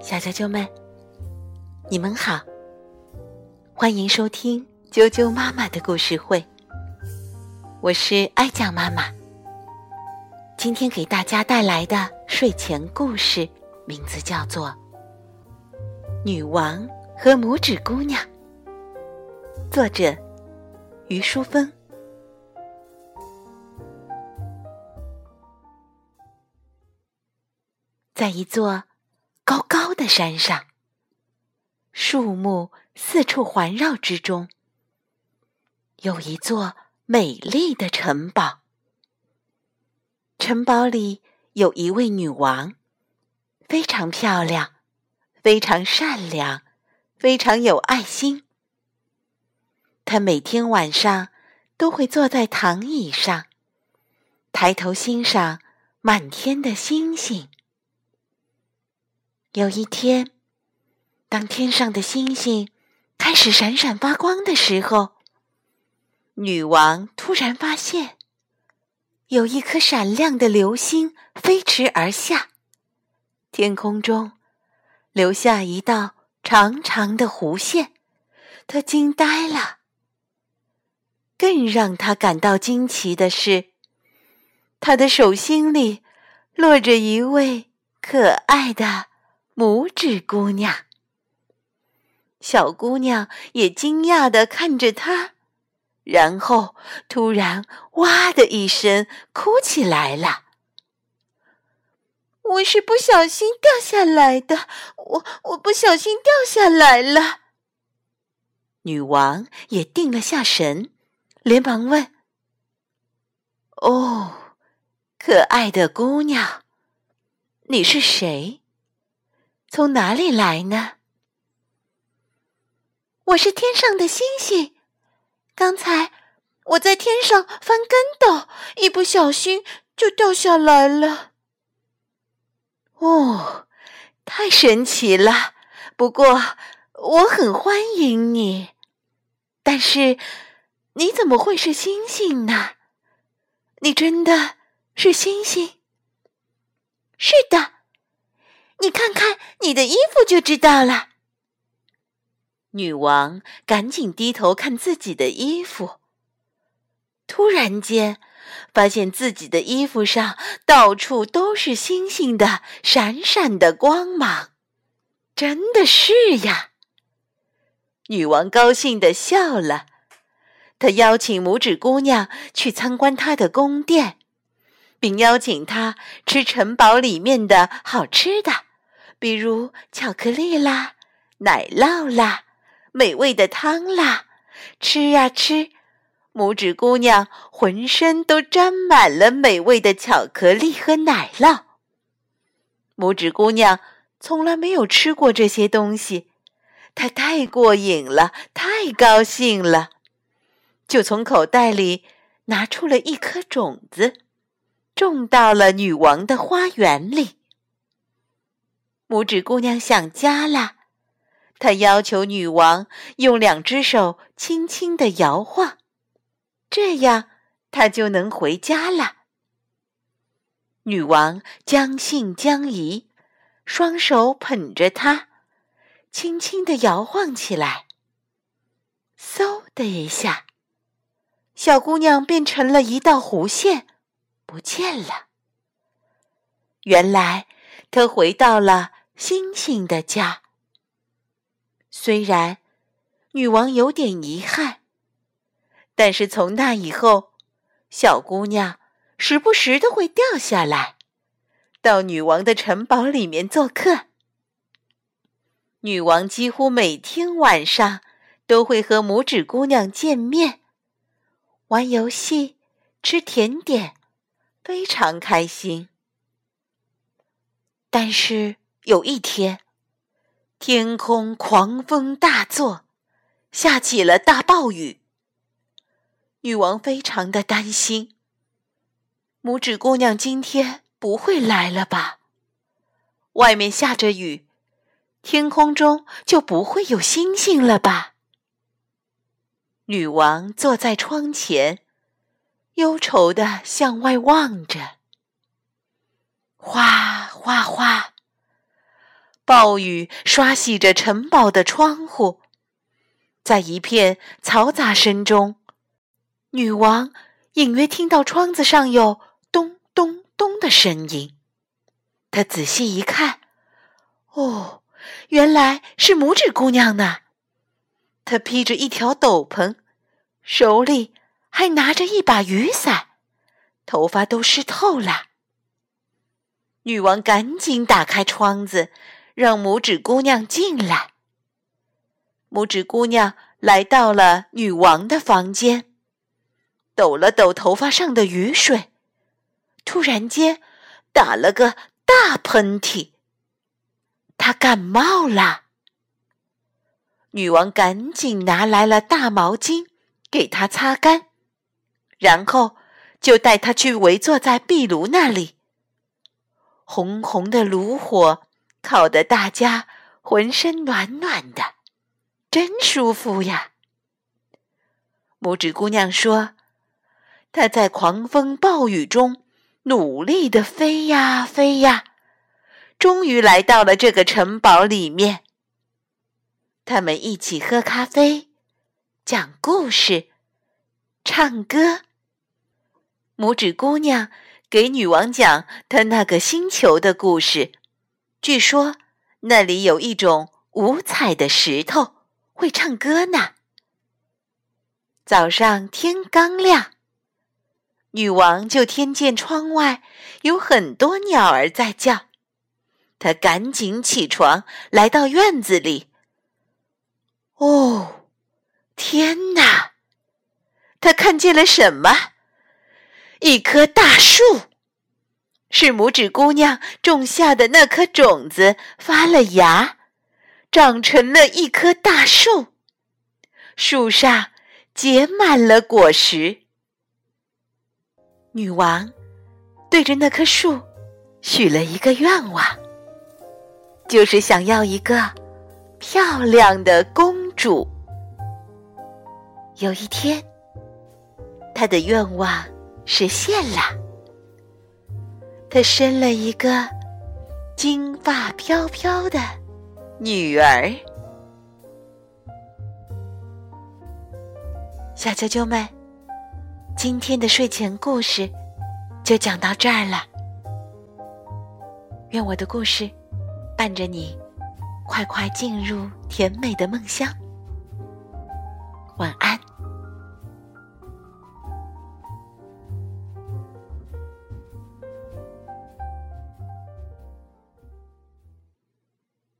小啾啾们，你们好，欢迎收听啾啾妈妈的故事会。我是爱酱妈妈，今天给大家带来的睡前故事名字叫做《女王和拇指姑娘》，作者于淑芬。在一座高高的山上，树木四处环绕之中，有一座。美丽的城堡，城堡里有一位女王，非常漂亮，非常善良，非常有爱心。她每天晚上都会坐在躺椅上，抬头欣赏满天的星星。有一天，当天上的星星开始闪闪发光的时候，女王突然发现，有一颗闪亮的流星飞驰而下，天空中留下一道长长的弧线，她惊呆了。更让她感到惊奇的是，她的手心里落着一位可爱的拇指姑娘。小姑娘也惊讶的看着她。然后，突然“哇”的一声，哭起来了。我是不小心掉下来的，我我不小心掉下来了。女王也定了下神，连忙问：“哦，可爱的姑娘，你是谁？从哪里来呢？”我是天上的星星。刚才我在天上翻跟斗，一不小心就掉下来了。哦，太神奇了！不过我很欢迎你。但是你怎么会是星星呢？你真的是星星？是的，你的衣服就知道了。女王赶紧低头看自己的衣服，突然间发现自己的衣服上到处都是星星的闪闪的光芒，真的是呀！女王高兴的笑了，她邀请拇指姑娘去参观她的宫殿，并邀请她吃城堡里面的好吃的，比如巧克力啦、奶酪啦。美味的汤啦，吃啊吃！拇指姑娘浑身都沾满了美味的巧克力和奶酪。拇指姑娘从来没有吃过这些东西，她太过瘾了，太高兴了，就从口袋里拿出了一颗种子，种到了女王的花园里。拇指姑娘想家了。她要求女王用两只手轻轻的摇晃，这样她就能回家了。女王将信将疑，双手捧着它，轻轻的摇晃起来。嗖的一下，小姑娘变成了一道弧线，不见了。原来她回到了星星的家。虽然女王有点遗憾，但是从那以后，小姑娘时不时的会掉下来，到女王的城堡里面做客。女王几乎每天晚上都会和拇指姑娘见面，玩游戏，吃甜点，非常开心。但是有一天。天空狂风大作，下起了大暴雨。女王非常的担心，拇指姑娘今天不会来了吧？外面下着雨，天空中就不会有星星了吧？女王坐在窗前，忧愁的向外望着，哗。哗哗，暴雨刷洗着城堡的窗户，在一片嘈杂声中，女王隐约听到窗子上有咚咚咚的声音。她仔细一看，哦，原来是拇指姑娘呢。她披着一条斗篷，手里还拿着一把雨伞，头发都湿透了。女王赶紧打开窗子，让拇指姑娘进来。拇指姑娘来到了女王的房间，抖了抖头发上的雨水，突然间打了个大喷嚏。她感冒了。女王赶紧拿来了大毛巾，给她擦干，然后就带她去围坐在壁炉那里。红红的炉火烤得大家浑身暖暖的，真舒服呀。拇指姑娘说：“她在狂风暴雨中努力的飞呀飞呀，终于来到了这个城堡里面。他们一起喝咖啡，讲故事，唱歌。拇指姑娘。”给女王讲她那个星球的故事。据说那里有一种五彩的石头，会唱歌呢。早上天刚亮，女王就听见窗外有很多鸟儿在叫。她赶紧起床，来到院子里。哦，天哪！她看见了什么？一棵大树，是拇指姑娘种下的那颗种子发了芽，长成了一棵大树。树上结满了果实。女王对着那棵树许了一个愿望，就是想要一个漂亮的公主。有一天，她的愿望。实现了，她生了一个金发飘飘的女儿。小啾啾们，今天的睡前故事就讲到这儿了。愿我的故事伴着你，快快进入甜美的梦乡。晚安。